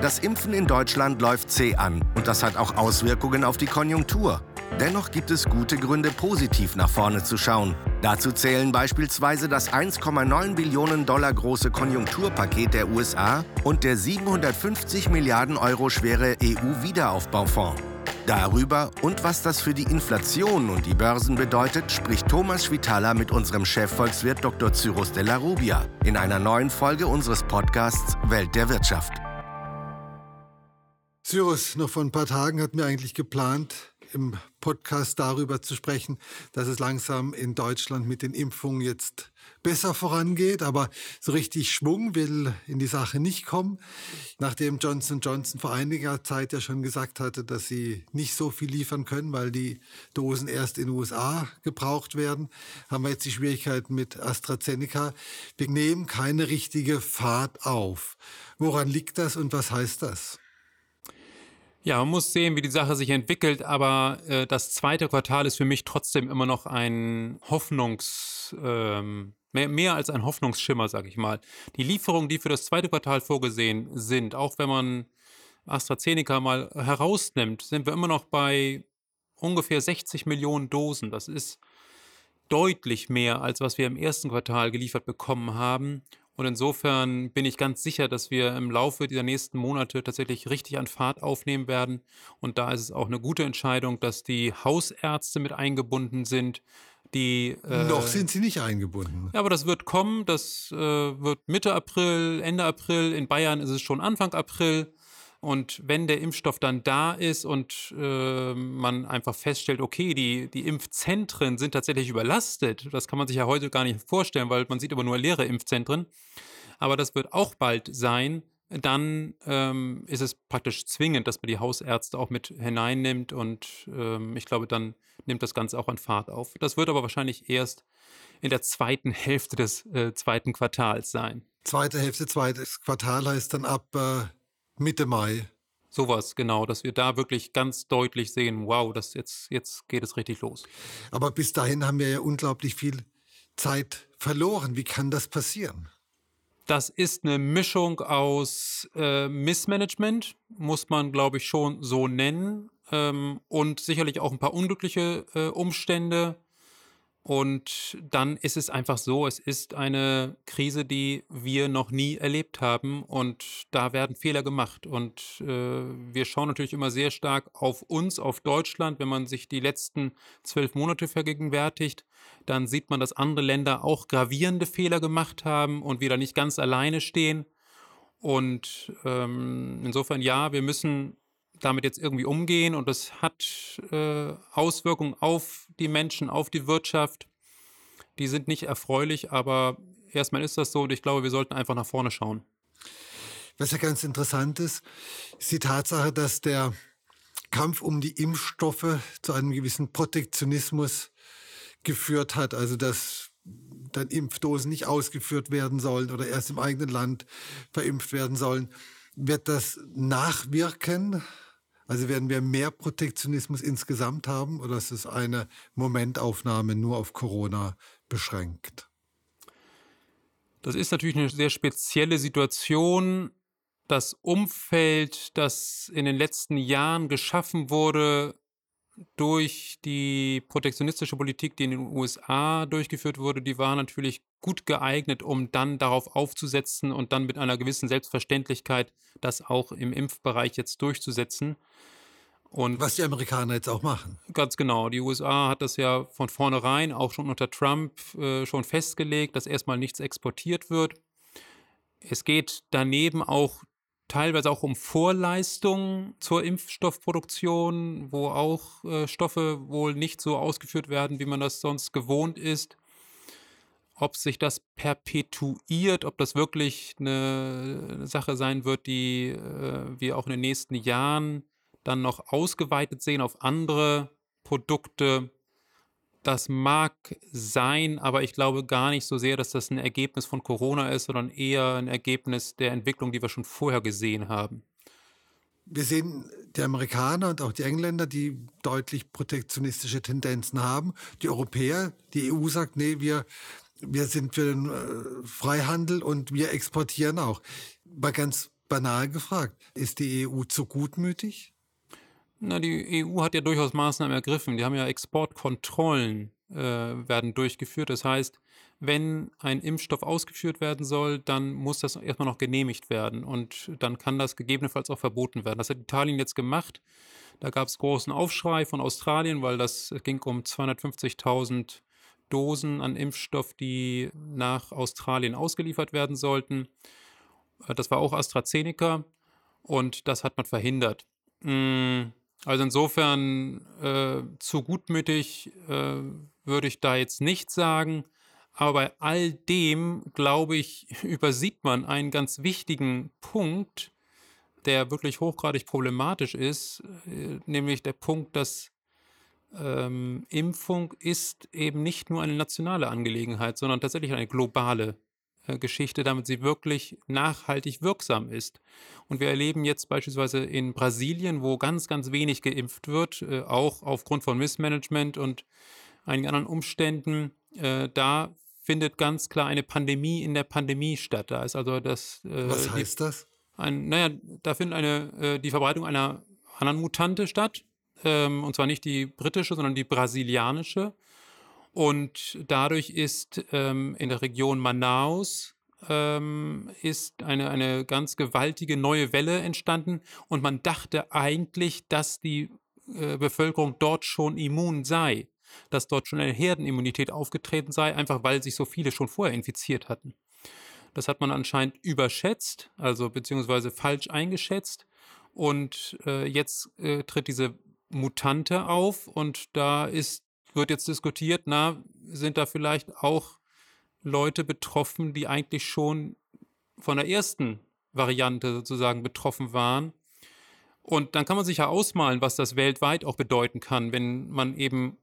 Das Impfen in Deutschland läuft zäh an und das hat auch Auswirkungen auf die Konjunktur. Dennoch gibt es gute Gründe, positiv nach vorne zu schauen. Dazu zählen beispielsweise das 1,9 Billionen Dollar große Konjunkturpaket der USA und der 750 Milliarden Euro schwere EU-Wiederaufbaufonds. Darüber und was das für die Inflation und die Börsen bedeutet, spricht Thomas Schwitala mit unserem Chefvolkswirt Dr. Cyrus de la Rubia in einer neuen Folge unseres Podcasts Welt der Wirtschaft. Cyrus, noch vor ein paar Tagen hatten wir eigentlich geplant, im Podcast darüber zu sprechen, dass es langsam in Deutschland mit den Impfungen jetzt besser vorangeht, aber so richtig Schwung will in die Sache nicht kommen. Nachdem Johnson Johnson vor einiger Zeit ja schon gesagt hatte, dass sie nicht so viel liefern können, weil die Dosen erst in den USA gebraucht werden, haben wir jetzt die Schwierigkeiten mit AstraZeneca. Wir nehmen keine richtige Fahrt auf. Woran liegt das und was heißt das? Ja, man muss sehen, wie die Sache sich entwickelt, aber äh, das zweite Quartal ist für mich trotzdem immer noch ein Hoffnungs, ähm, mehr, mehr als ein Hoffnungsschimmer, sag ich mal. Die Lieferungen, die für das zweite Quartal vorgesehen sind, auch wenn man AstraZeneca mal herausnimmt, sind wir immer noch bei ungefähr 60 Millionen Dosen. Das ist deutlich mehr, als was wir im ersten Quartal geliefert bekommen haben. Und insofern bin ich ganz sicher, dass wir im Laufe dieser nächsten Monate tatsächlich richtig an Fahrt aufnehmen werden. Und da ist es auch eine gute Entscheidung, dass die Hausärzte mit eingebunden sind. Die, äh, Noch sind sie nicht eingebunden. Ja, aber das wird kommen. Das äh, wird Mitte April, Ende April. In Bayern ist es schon Anfang April. Und wenn der Impfstoff dann da ist und äh, man einfach feststellt, okay, die, die Impfzentren sind tatsächlich überlastet, das kann man sich ja heute gar nicht vorstellen, weil man sieht aber nur leere Impfzentren. Aber das wird auch bald sein. Dann ähm, ist es praktisch zwingend, dass man die Hausärzte auch mit hineinnimmt und ähm, ich glaube, dann nimmt das Ganze auch an Fahrt auf. Das wird aber wahrscheinlich erst in der zweiten Hälfte des äh, zweiten Quartals sein. Zweite Hälfte, zweites Quartal heißt dann ab äh, Mitte Mai. Sowas, genau, dass wir da wirklich ganz deutlich sehen, wow, das jetzt, jetzt geht es richtig los. Aber bis dahin haben wir ja unglaublich viel Zeit verloren. Wie kann das passieren? Das ist eine Mischung aus äh, Missmanagement, muss man, glaube ich, schon so nennen, ähm, und sicherlich auch ein paar unglückliche äh, Umstände. Und dann ist es einfach so, es ist eine Krise, die wir noch nie erlebt haben und da werden Fehler gemacht. Und äh, wir schauen natürlich immer sehr stark auf uns, auf Deutschland. Wenn man sich die letzten zwölf Monate vergegenwärtigt, dann sieht man, dass andere Länder auch gravierende Fehler gemacht haben und wir da nicht ganz alleine stehen. Und ähm, insofern ja, wir müssen damit jetzt irgendwie umgehen und das hat äh, Auswirkungen auf die Menschen, auf die Wirtschaft. Die sind nicht erfreulich, aber erstmal ist das so und ich glaube, wir sollten einfach nach vorne schauen. Was ja ganz interessant ist, ist die Tatsache, dass der Kampf um die Impfstoffe zu einem gewissen Protektionismus geführt hat. Also dass dann Impfdosen nicht ausgeführt werden sollen oder erst im eigenen Land verimpft werden sollen. Wird das nachwirken also werden wir mehr Protektionismus insgesamt haben oder ist es eine Momentaufnahme nur auf Corona beschränkt? Das ist natürlich eine sehr spezielle Situation. Das Umfeld, das in den letzten Jahren geschaffen wurde, durch die protektionistische Politik, die in den USA durchgeführt wurde, die war natürlich gut geeignet, um dann darauf aufzusetzen und dann mit einer gewissen Selbstverständlichkeit das auch im Impfbereich jetzt durchzusetzen. Und Was die Amerikaner jetzt auch machen. Ganz genau. Die USA hat das ja von vornherein auch schon unter Trump äh, schon festgelegt, dass erstmal nichts exportiert wird. Es geht daneben auch teilweise auch um Vorleistungen zur Impfstoffproduktion, wo auch äh, Stoffe wohl nicht so ausgeführt werden, wie man das sonst gewohnt ist. Ob sich das perpetuiert, ob das wirklich eine Sache sein wird, die äh, wir auch in den nächsten Jahren dann noch ausgeweitet sehen auf andere Produkte, das mag sein, aber ich glaube gar nicht so sehr, dass das ein Ergebnis von Corona ist, sondern eher ein Ergebnis der Entwicklung, die wir schon vorher gesehen haben. Wir sehen die Amerikaner und auch die Engländer, die deutlich protektionistische Tendenzen haben. Die Europäer, die EU sagt, nee, wir, wir sind für den äh, Freihandel und wir exportieren auch. Mal ganz banal gefragt, ist die EU zu gutmütig? Na, die EU hat ja durchaus Maßnahmen ergriffen. Die haben ja Exportkontrollen äh, werden durchgeführt. Das heißt, wenn ein Impfstoff ausgeführt werden soll, dann muss das erstmal noch genehmigt werden und dann kann das gegebenenfalls auch verboten werden. Das hat Italien jetzt gemacht. Da gab es großen Aufschrei von Australien, weil das ging um 250.000 Dosen an Impfstoff, die nach Australien ausgeliefert werden sollten. Äh, das war auch AstraZeneca und das hat man verhindert. Mm, also insofern äh, zu gutmütig äh, würde ich da jetzt nicht sagen. Aber bei all dem, glaube ich, übersieht man einen ganz wichtigen Punkt, der wirklich hochgradig problematisch ist, äh, nämlich der Punkt, dass ähm, Impfung ist eben nicht nur eine nationale Angelegenheit, sondern tatsächlich eine globale äh, Geschichte, damit sie wirklich nachhaltig wirksam ist. Und wir erleben jetzt beispielsweise in Brasilien, wo ganz, ganz wenig geimpft wird, äh, auch aufgrund von Missmanagement und einigen anderen Umständen, äh, da findet ganz klar eine Pandemie in der Pandemie statt. Da ist also das. Äh, Was heißt die, das? Ein, naja, da findet eine, äh, die Verbreitung einer anderen Mutante statt. Ähm, und zwar nicht die britische, sondern die brasilianische. Und dadurch ist ähm, in der Region Manaus ähm, ist eine, eine ganz gewaltige neue Welle entstanden. Und man dachte eigentlich, dass die äh, Bevölkerung dort schon immun sei dass dort schon eine Herdenimmunität aufgetreten sei, einfach weil sich so viele schon vorher infiziert hatten. Das hat man anscheinend überschätzt, also beziehungsweise falsch eingeschätzt. Und äh, jetzt äh, tritt diese Mutante auf und da ist, wird jetzt diskutiert, na, sind da vielleicht auch Leute betroffen, die eigentlich schon von der ersten Variante sozusagen betroffen waren. Und dann kann man sich ja ausmalen, was das weltweit auch bedeuten kann, wenn man eben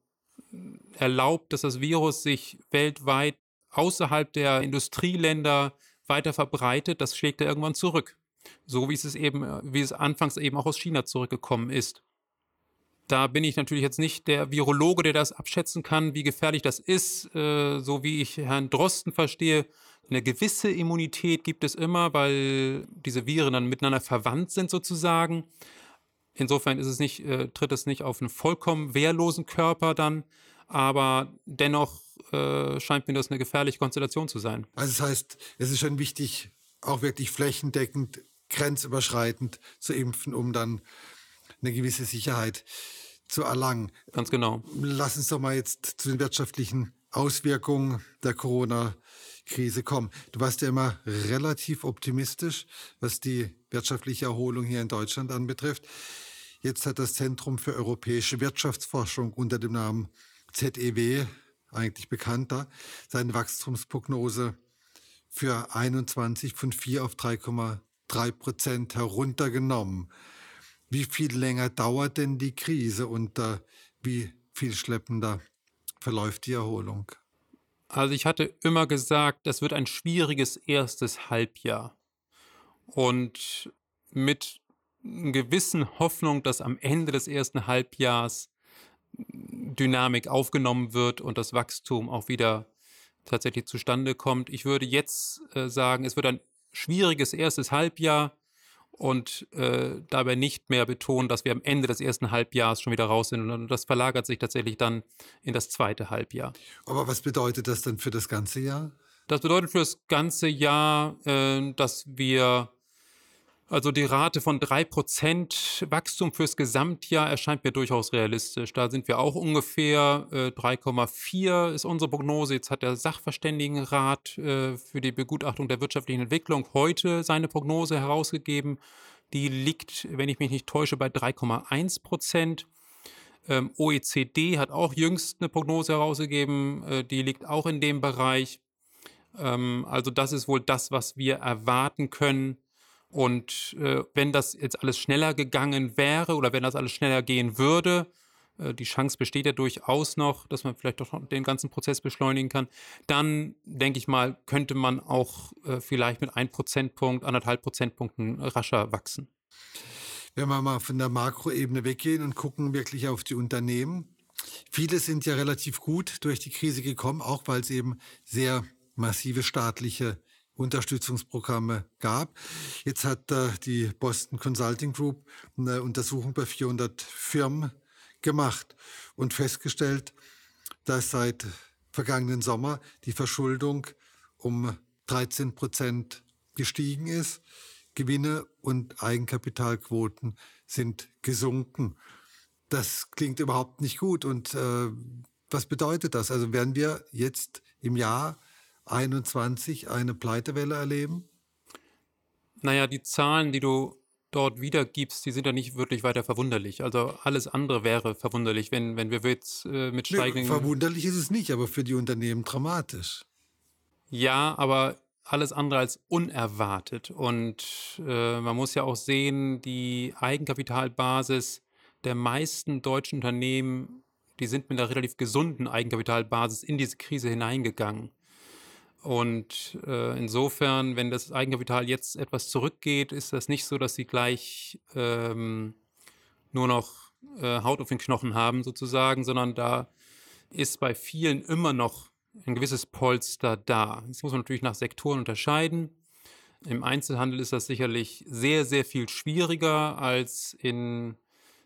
erlaubt, dass das Virus sich weltweit außerhalb der Industrieländer weiter verbreitet, das schlägt er irgendwann zurück. So wie es eben, wie es anfangs eben auch aus China zurückgekommen ist. Da bin ich natürlich jetzt nicht der Virologe, der das abschätzen kann, wie gefährlich das ist. Äh, so wie ich Herrn Drosten verstehe, eine gewisse Immunität gibt es immer, weil diese Viren dann miteinander verwandt sind sozusagen. Insofern ist es nicht, äh, tritt es nicht auf einen vollkommen wehrlosen Körper dann, aber dennoch äh, scheint mir das eine gefährliche Konstellation zu sein. Also das heißt, es ist schon wichtig, auch wirklich flächendeckend, grenzüberschreitend zu impfen, um dann eine gewisse Sicherheit zu erlangen. Ganz genau. Lass uns doch mal jetzt zu den wirtschaftlichen Auswirkungen der Corona-Krise kommen. Du warst ja immer relativ optimistisch, was die wirtschaftliche Erholung hier in Deutschland anbetrifft. Jetzt hat das Zentrum für europäische Wirtschaftsforschung unter dem Namen ZEW, eigentlich bekannter, seine Wachstumsprognose für 21 von 4 auf 3,3 Prozent heruntergenommen. Wie viel länger dauert denn die Krise und äh, wie viel schleppender verläuft die Erholung? Also ich hatte immer gesagt, das wird ein schwieriges erstes Halbjahr. Und mit einer gewissen Hoffnung, dass am Ende des ersten Halbjahres Dynamik aufgenommen wird und das Wachstum auch wieder tatsächlich zustande kommt. Ich würde jetzt äh, sagen, es wird ein schwieriges erstes Halbjahr und äh, dabei nicht mehr betonen, dass wir am Ende des ersten Halbjahres schon wieder raus sind. Und das verlagert sich tatsächlich dann in das zweite Halbjahr. Aber was bedeutet das dann für das ganze Jahr? Das bedeutet für das ganze Jahr, äh, dass wir also die Rate von 3% Wachstum fürs Gesamtjahr erscheint mir durchaus realistisch. Da sind wir auch ungefähr äh, 3,4 ist unsere Prognose. Jetzt hat der Sachverständigenrat äh, für die Begutachtung der wirtschaftlichen Entwicklung heute seine Prognose herausgegeben. Die liegt, wenn ich mich nicht täusche, bei 3,1 Prozent. Ähm, OECD hat auch jüngst eine Prognose herausgegeben, äh, die liegt auch in dem Bereich. Ähm, also das ist wohl das, was wir erwarten können und äh, wenn das jetzt alles schneller gegangen wäre oder wenn das alles schneller gehen würde, äh, die Chance besteht ja durchaus noch, dass man vielleicht doch den ganzen Prozess beschleunigen kann, dann denke ich mal, könnte man auch äh, vielleicht mit ein Prozentpunkt, anderthalb Prozentpunkten rascher wachsen. Wenn wir mal von der Makroebene weggehen und gucken wirklich auf die Unternehmen. Viele sind ja relativ gut durch die Krise gekommen, auch weil es eben sehr massive staatliche Unterstützungsprogramme gab. Jetzt hat äh, die Boston Consulting Group eine Untersuchung bei 400 Firmen gemacht und festgestellt, dass seit vergangenen Sommer die Verschuldung um 13 Prozent gestiegen ist. Gewinne und Eigenkapitalquoten sind gesunken. Das klingt überhaupt nicht gut. Und äh, was bedeutet das? Also werden wir jetzt im Jahr 21 eine Pleitewelle erleben? Naja, die Zahlen, die du dort wiedergibst, die sind ja nicht wirklich weiter verwunderlich. Also alles andere wäre verwunderlich, wenn, wenn wir jetzt äh, mit steigenden... Nee, verwunderlich ist es nicht, aber für die Unternehmen dramatisch. Ja, aber alles andere als unerwartet. Und äh, man muss ja auch sehen, die Eigenkapitalbasis der meisten deutschen Unternehmen, die sind mit einer relativ gesunden Eigenkapitalbasis in diese Krise hineingegangen. Und äh, insofern, wenn das Eigenkapital jetzt etwas zurückgeht, ist das nicht so, dass sie gleich ähm, nur noch äh, Haut auf den Knochen haben sozusagen, sondern da ist bei vielen immer noch ein gewisses Polster da. Das muss man natürlich nach Sektoren unterscheiden. Im Einzelhandel ist das sicherlich sehr, sehr viel schwieriger als in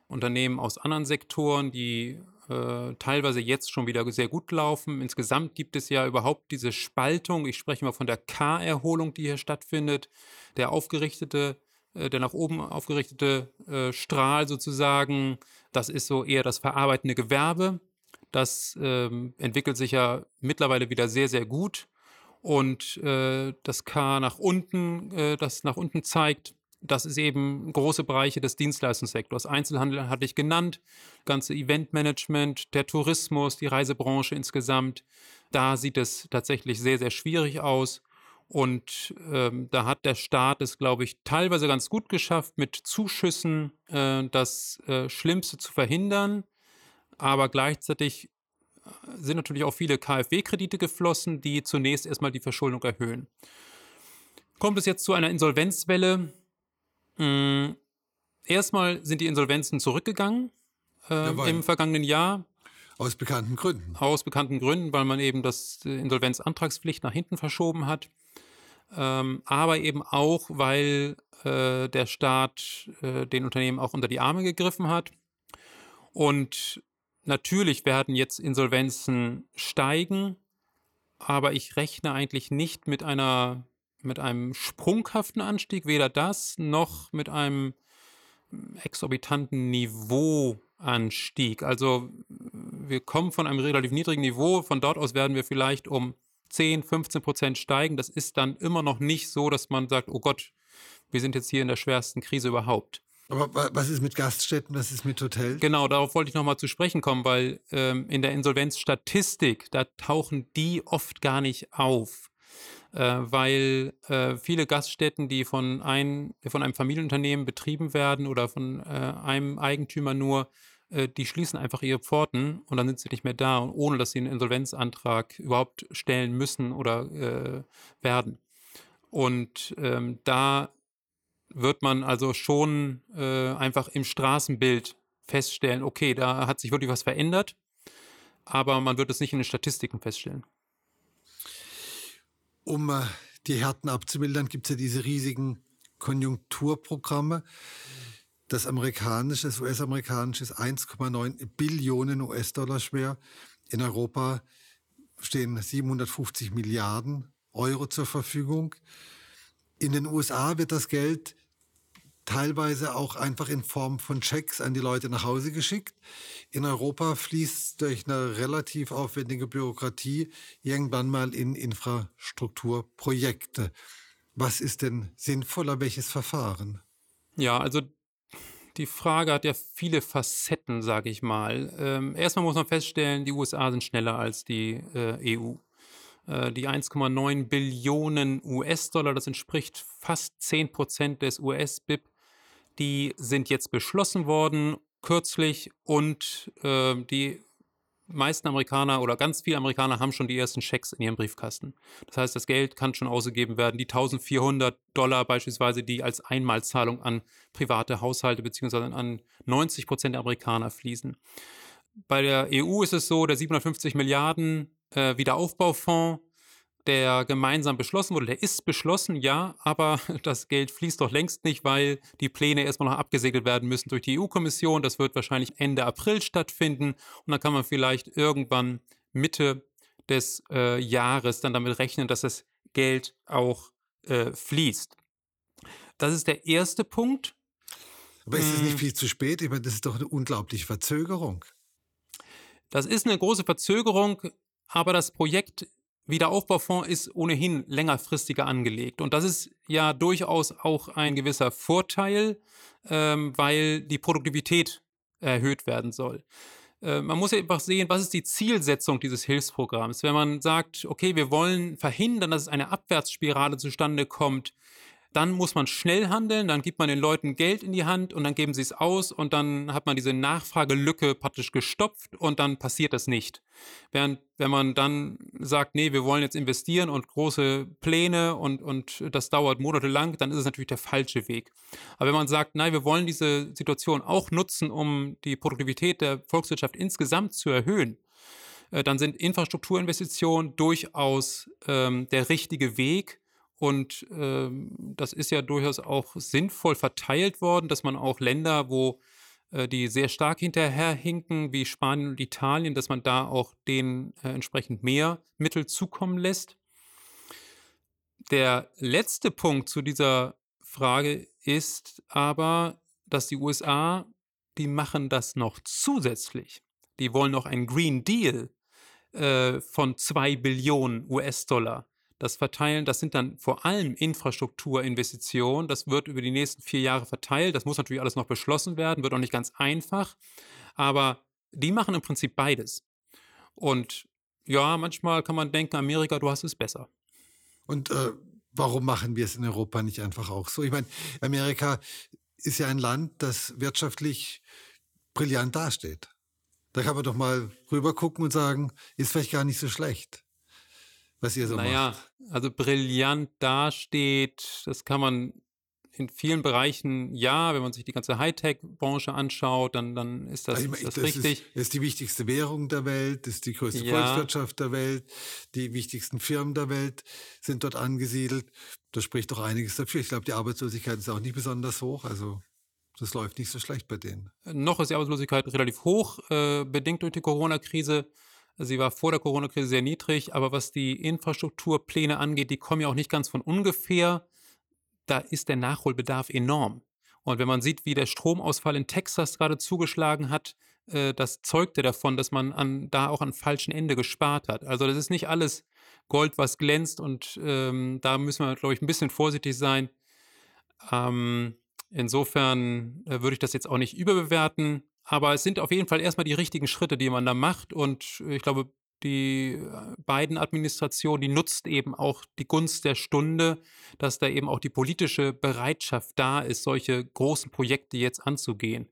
Unternehmen aus anderen Sektoren, die äh, teilweise jetzt schon wieder sehr gut laufen. Insgesamt gibt es ja überhaupt diese Spaltung. Ich spreche mal von der K-Erholung, die hier stattfindet. Der aufgerichtete, äh, der nach oben aufgerichtete äh, Strahl sozusagen, das ist so eher das verarbeitende Gewerbe. Das ähm, entwickelt sich ja mittlerweile wieder sehr, sehr gut. Und äh, das K nach unten, äh, das nach unten zeigt, das ist eben große Bereiche des Dienstleistungssektors. Einzelhandel hatte ich genannt, ganze Eventmanagement, der Tourismus, die Reisebranche insgesamt. Da sieht es tatsächlich sehr, sehr schwierig aus. Und ähm, da hat der Staat es, glaube ich, teilweise ganz gut geschafft, mit Zuschüssen äh, das äh, Schlimmste zu verhindern. Aber gleichzeitig äh, sind natürlich auch viele KfW-Kredite geflossen, die zunächst erstmal die Verschuldung erhöhen. Kommt es jetzt zu einer Insolvenzwelle, erstmal sind die Insolvenzen zurückgegangen äh, im vergangenen Jahr. Aus bekannten Gründen. Aus bekannten Gründen, weil man eben das Insolvenzantragspflicht nach hinten verschoben hat. Ähm, aber eben auch, weil äh, der Staat äh, den Unternehmen auch unter die Arme gegriffen hat. Und natürlich werden jetzt Insolvenzen steigen, aber ich rechne eigentlich nicht mit einer mit einem sprunghaften Anstieg, weder das noch mit einem exorbitanten Niveauanstieg. Also wir kommen von einem relativ niedrigen Niveau, von dort aus werden wir vielleicht um 10, 15 Prozent steigen. Das ist dann immer noch nicht so, dass man sagt, oh Gott, wir sind jetzt hier in der schwersten Krise überhaupt. Aber was ist mit Gaststätten, was ist mit Hotels? Genau, darauf wollte ich nochmal zu sprechen kommen, weil ähm, in der Insolvenzstatistik, da tauchen die oft gar nicht auf äh, weil äh, viele Gaststätten, die von, ein, von einem Familienunternehmen betrieben werden oder von äh, einem Eigentümer nur, äh, die schließen einfach ihre Pforten und dann sind sie nicht mehr da, ohne dass sie einen Insolvenzantrag überhaupt stellen müssen oder äh, werden. Und ähm, da wird man also schon äh, einfach im Straßenbild feststellen, okay, da hat sich wirklich was verändert, aber man wird es nicht in den Statistiken feststellen um äh, die Härten abzumildern, gibt es ja diese riesigen Konjunkturprogramme. Das amerikanische, das US-amerikanische ist 1,9 Billionen US-Dollar schwer. In Europa stehen 750 Milliarden Euro zur Verfügung. In den USA wird das Geld teilweise auch einfach in Form von Checks an die Leute nach Hause geschickt. In Europa fließt durch eine relativ aufwendige Bürokratie irgendwann mal in Infrastrukturprojekte. Was ist denn sinnvoller, welches Verfahren? Ja, also die Frage hat ja viele Facetten, sage ich mal. Ähm, erstmal muss man feststellen, die USA sind schneller als die äh, EU. Äh, die 1,9 Billionen US-Dollar, das entspricht fast 10 Prozent des US-BIP, die sind jetzt beschlossen worden kürzlich und äh, die meisten Amerikaner oder ganz viele Amerikaner haben schon die ersten Schecks in ihrem Briefkasten. Das heißt, das Geld kann schon ausgegeben werden. Die 1400 Dollar beispielsweise, die als Einmalzahlung an private Haushalte beziehungsweise an 90 Prozent der Amerikaner fließen. Bei der EU ist es so, der 750 Milliarden äh, Wiederaufbaufonds, der gemeinsam beschlossen wurde. Der ist beschlossen, ja, aber das Geld fließt doch längst nicht, weil die Pläne erstmal noch abgesegelt werden müssen durch die EU-Kommission. Das wird wahrscheinlich Ende April stattfinden und dann kann man vielleicht irgendwann Mitte des äh, Jahres dann damit rechnen, dass das Geld auch äh, fließt. Das ist der erste Punkt. Aber ist es nicht hm. viel zu spät? Ich meine, das ist doch eine unglaubliche Verzögerung. Das ist eine große Verzögerung, aber das Projekt Wiederaufbaufonds ist ohnehin längerfristiger angelegt. Und das ist ja durchaus auch ein gewisser Vorteil, ähm, weil die Produktivität erhöht werden soll. Äh, man muss ja einfach sehen, was ist die Zielsetzung dieses Hilfsprogramms. Wenn man sagt, okay, wir wollen verhindern, dass es eine Abwärtsspirale zustande kommt, dann muss man schnell handeln, dann gibt man den Leuten Geld in die Hand und dann geben sie es aus und dann hat man diese Nachfragelücke praktisch gestopft und dann passiert das nicht. Während wenn man dann sagt, nee, wir wollen jetzt investieren und große Pläne und, und das dauert monatelang, dann ist es natürlich der falsche Weg. Aber wenn man sagt, nein, wir wollen diese Situation auch nutzen, um die Produktivität der Volkswirtschaft insgesamt zu erhöhen, äh, dann sind Infrastrukturinvestitionen durchaus ähm, der richtige Weg und ähm, das ist ja durchaus auch sinnvoll verteilt worden, dass man auch Länder, wo äh, die sehr stark hinterherhinken, wie Spanien und Italien, dass man da auch denen äh, entsprechend mehr Mittel zukommen lässt. Der letzte Punkt zu dieser Frage ist aber, dass die USA, die machen das noch zusätzlich. Die wollen noch einen Green Deal äh, von zwei Billionen US-Dollar das verteilen, das sind dann vor allem Infrastrukturinvestitionen. Das wird über die nächsten vier Jahre verteilt. Das muss natürlich alles noch beschlossen werden, wird auch nicht ganz einfach. Aber die machen im Prinzip beides. Und ja, manchmal kann man denken, Amerika, du hast es besser. Und äh, warum machen wir es in Europa nicht einfach auch so? Ich meine, Amerika ist ja ein Land, das wirtschaftlich brillant dasteht. Da kann man doch mal rüber gucken und sagen, ist vielleicht gar nicht so schlecht was ihr so naja, macht. also brillant dasteht, das kann man in vielen Bereichen, ja, wenn man sich die ganze Hightech-Branche anschaut, dann, dann ist das, also ist das, das richtig. Ist, das ist die wichtigste Währung der Welt, das ist die größte ja. Volkswirtschaft der Welt, die wichtigsten Firmen der Welt sind dort angesiedelt. Das spricht doch einiges dafür. Ich glaube, die Arbeitslosigkeit ist auch nicht besonders hoch, also das läuft nicht so schlecht bei denen. Noch ist die Arbeitslosigkeit relativ hoch, äh, bedingt durch die Corona-Krise. Sie war vor der Corona-Krise sehr niedrig, aber was die Infrastrukturpläne angeht, die kommen ja auch nicht ganz von ungefähr. Da ist der Nachholbedarf enorm. Und wenn man sieht, wie der Stromausfall in Texas gerade zugeschlagen hat, äh, das zeugte davon, dass man an, da auch an falschen Ende gespart hat. Also das ist nicht alles Gold, was glänzt und ähm, da müssen wir, glaube ich, ein bisschen vorsichtig sein. Ähm, insofern äh, würde ich das jetzt auch nicht überbewerten. Aber es sind auf jeden Fall erstmal die richtigen Schritte, die man da macht. Und ich glaube, die äh, beiden Administrationen, die nutzt eben auch die Gunst der Stunde, dass da eben auch die politische Bereitschaft da ist, solche großen Projekte jetzt anzugehen.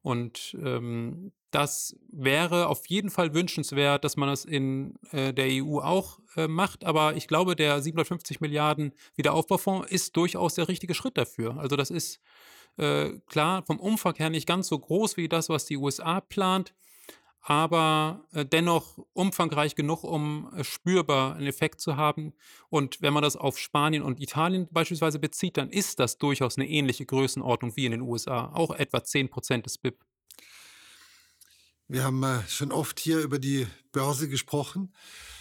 Und ähm, das wäre auf jeden Fall wünschenswert, dass man das in äh, der EU auch äh, macht. Aber ich glaube, der 750 Milliarden Wiederaufbaufonds ist durchaus der richtige Schritt dafür. Also das ist äh, klar, vom Umfang her nicht ganz so groß wie das, was die USA plant, aber äh, dennoch umfangreich genug, um äh, spürbar einen Effekt zu haben. Und wenn man das auf Spanien und Italien beispielsweise bezieht, dann ist das durchaus eine ähnliche Größenordnung wie in den USA, auch etwa 10 Prozent des BIP. Wir haben äh, schon oft hier über die Börse gesprochen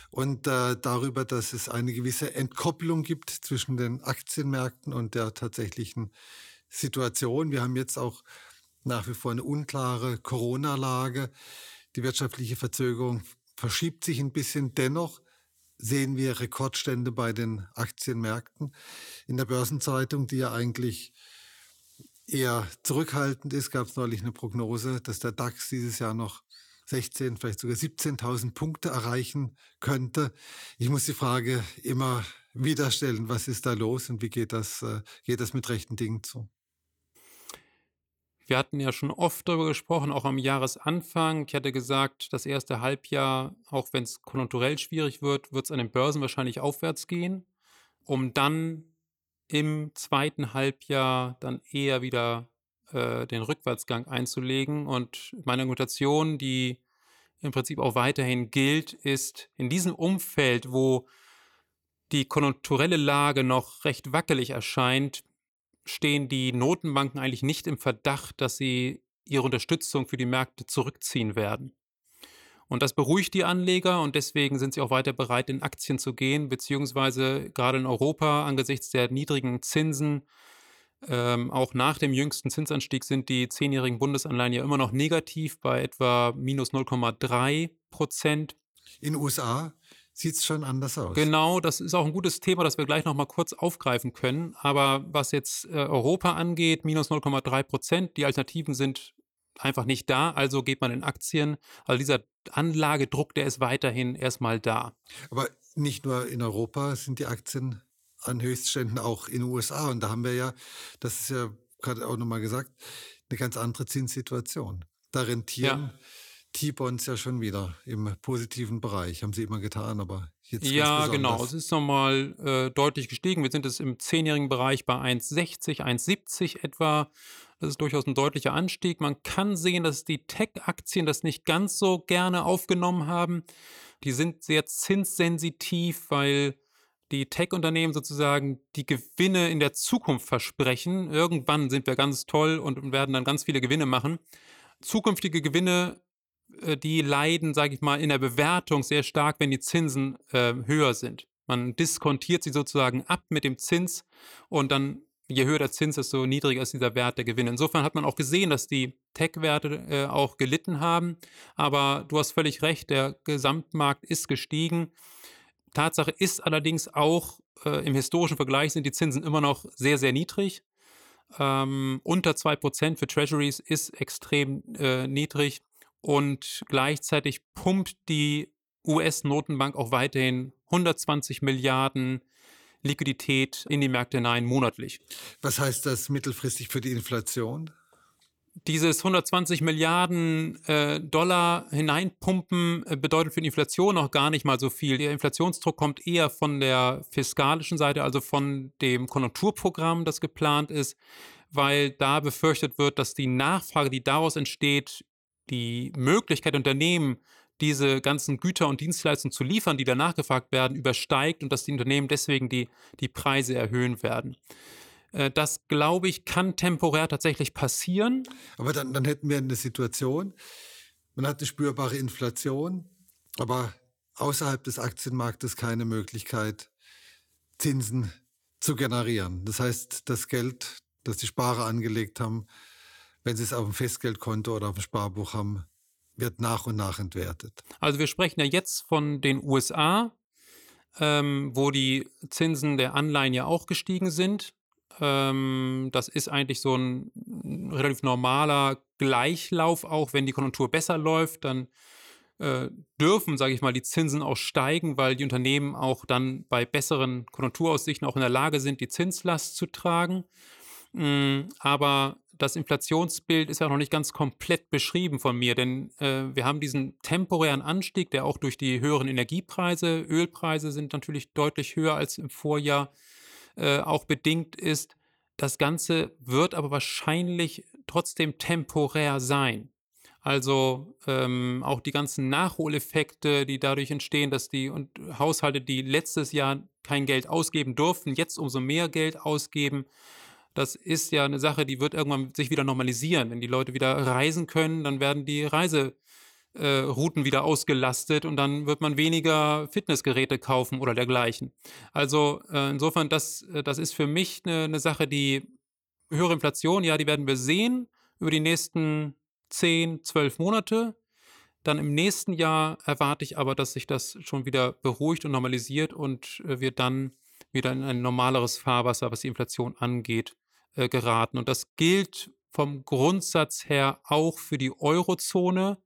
und äh, darüber, dass es eine gewisse Entkopplung gibt zwischen den Aktienmärkten und der tatsächlichen Situation. Wir haben jetzt auch nach wie vor eine unklare Corona-Lage. Die wirtschaftliche Verzögerung verschiebt sich ein bisschen. Dennoch sehen wir Rekordstände bei den Aktienmärkten. In der Börsenzeitung, die ja eigentlich eher zurückhaltend ist, gab es neulich eine Prognose, dass der DAX dieses Jahr noch 16, vielleicht sogar 17.000 Punkte erreichen könnte. Ich muss die Frage immer wieder stellen, was ist da los und wie geht das, äh, geht das mit rechten Dingen zu? Wir hatten ja schon oft darüber gesprochen, auch am Jahresanfang. Ich hatte gesagt, das erste Halbjahr, auch wenn es konjunkturell schwierig wird, wird es an den Börsen wahrscheinlich aufwärts gehen, um dann im zweiten Halbjahr dann eher wieder äh, den Rückwärtsgang einzulegen. Und meine Argumentation, die im Prinzip auch weiterhin gilt, ist in diesem Umfeld, wo die konjunkturelle Lage noch recht wackelig erscheint, stehen die Notenbanken eigentlich nicht im Verdacht, dass sie ihre Unterstützung für die Märkte zurückziehen werden. Und das beruhigt die Anleger und deswegen sind sie auch weiter bereit, in Aktien zu gehen, beziehungsweise gerade in Europa angesichts der niedrigen Zinsen, ähm, auch nach dem jüngsten Zinsanstieg sind die zehnjährigen Bundesanleihen ja immer noch negativ bei etwa minus 0,3 Prozent. In den USA sieht es schon anders aus. Genau, das ist auch ein gutes Thema, das wir gleich nochmal kurz aufgreifen können. Aber was jetzt äh, Europa angeht, minus 0,3 Prozent, die Alternativen sind einfach nicht da, also geht man in Aktien. Also dieser Anlagedruck, der ist weiterhin erstmal da. Aber nicht nur in Europa sind die Aktien an Höchstständen, auch in den USA. Und da haben wir ja, das ist ja gerade auch nochmal gesagt, eine ganz andere Zinssituation. Da rentieren ja. T-Bonds ja schon wieder im positiven Bereich. Haben sie immer getan, aber jetzt Ja, genau. Es ist nochmal äh, deutlich gestiegen. Wir sind jetzt im zehnjährigen Bereich bei 1,60, 1,70 etwa. Das ist durchaus ein deutlicher Anstieg. Man kann sehen, dass die Tech-Aktien das nicht ganz so gerne aufgenommen haben. Die sind sehr zinssensitiv, weil die Tech-Unternehmen sozusagen die Gewinne in der Zukunft versprechen. Irgendwann sind wir ganz toll und werden dann ganz viele Gewinne machen. Zukünftige Gewinne, die leiden, sage ich mal, in der Bewertung sehr stark, wenn die Zinsen äh, höher sind. Man diskontiert sie sozusagen ab mit dem Zins und dann je höher der Zins, desto niedriger ist dieser Wert der Gewinne. Insofern hat man auch gesehen, dass die Tech-Werte äh, auch gelitten haben. Aber du hast völlig recht, der Gesamtmarkt ist gestiegen. Tatsache ist allerdings auch, äh, im historischen Vergleich sind die Zinsen immer noch sehr, sehr niedrig. Ähm, unter 2% für Treasuries ist extrem äh, niedrig und gleichzeitig pumpt die US-Notenbank auch weiterhin 120 Milliarden Liquidität in die Märkte hinein monatlich. Was heißt das mittelfristig für die Inflation? Dieses 120 Milliarden äh, Dollar hineinpumpen äh, bedeutet für die Inflation noch gar nicht mal so viel. Der Inflationsdruck kommt eher von der fiskalischen Seite, also von dem Konjunkturprogramm, das geplant ist, weil da befürchtet wird, dass die Nachfrage, die daraus entsteht, die Möglichkeit Unternehmen diese ganzen Güter und Dienstleistungen zu liefern, die danach gefragt werden, übersteigt und dass die Unternehmen deswegen die, die Preise erhöhen werden. Äh, das, glaube ich, kann temporär tatsächlich passieren. Aber dann, dann hätten wir eine Situation, man hat eine spürbare Inflation, aber außerhalb des Aktienmarktes keine Möglichkeit, Zinsen zu generieren. Das heißt, das Geld, das die Sparer angelegt haben, wenn sie es auf dem Festgeldkonto oder auf dem Sparbuch haben, wird nach und nach entwertet. Also wir sprechen ja jetzt von den USA, ähm, wo die Zinsen der Anleihen ja auch gestiegen sind. Ähm, das ist eigentlich so ein relativ normaler Gleichlauf, auch wenn die Konjunktur besser läuft, dann äh, dürfen, sage ich mal, die Zinsen auch steigen, weil die Unternehmen auch dann bei besseren Konjunkturaussichten auch in der Lage sind, die Zinslast zu tragen. Mm, aber das Inflationsbild ist ja noch nicht ganz komplett beschrieben von mir, denn äh, wir haben diesen temporären Anstieg, der auch durch die höheren Energiepreise, Ölpreise sind natürlich deutlich höher als im Vorjahr, äh, auch bedingt ist. Das Ganze wird aber wahrscheinlich trotzdem temporär sein. Also ähm, auch die ganzen Nachholeffekte, die dadurch entstehen, dass die und Haushalte, die letztes Jahr kein Geld ausgeben durften, jetzt umso mehr Geld ausgeben das ist ja eine Sache, die wird irgendwann sich wieder normalisieren. Wenn die Leute wieder reisen können, dann werden die Reiserouten äh, wieder ausgelastet und dann wird man weniger Fitnessgeräte kaufen oder dergleichen. Also äh, insofern, das, äh, das ist für mich eine, eine Sache, die höhere Inflation, ja, die werden wir sehen über die nächsten 10, 12 Monate. Dann im nächsten Jahr erwarte ich aber, dass sich das schon wieder beruhigt und normalisiert und wir dann wieder in ein normaleres Fahrwasser, was die Inflation angeht, äh, geraten. Und das gilt vom Grundsatz her auch für die Eurozone,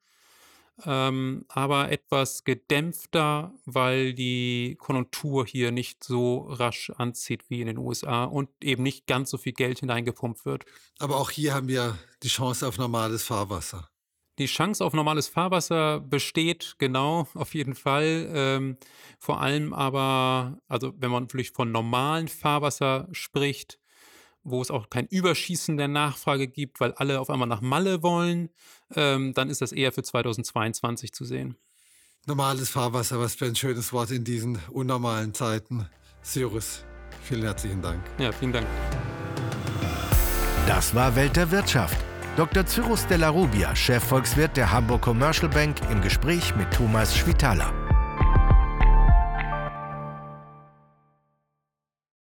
ähm, aber etwas gedämpfter, weil die Konjunktur hier nicht so rasch anzieht wie in den USA und eben nicht ganz so viel Geld hineingepumpt wird. Aber auch hier haben wir die Chance auf normales Fahrwasser. Die Chance auf normales Fahrwasser besteht, genau, auf jeden Fall. Ähm, vor allem aber, also wenn man natürlich von normalen Fahrwasser spricht, wo es auch kein Überschießen der Nachfrage gibt, weil alle auf einmal nach Malle wollen, ähm, dann ist das eher für 2022 zu sehen. Normales Fahrwasser, was für ein schönes Wort in diesen unnormalen Zeiten. Cyrus, vielen herzlichen Dank. Ja, vielen Dank. Das war Welt der Wirtschaft. Dr. Cyrus Della Rubia, Chefvolkswirt der Hamburg Commercial Bank, im Gespräch mit Thomas Schwitaler.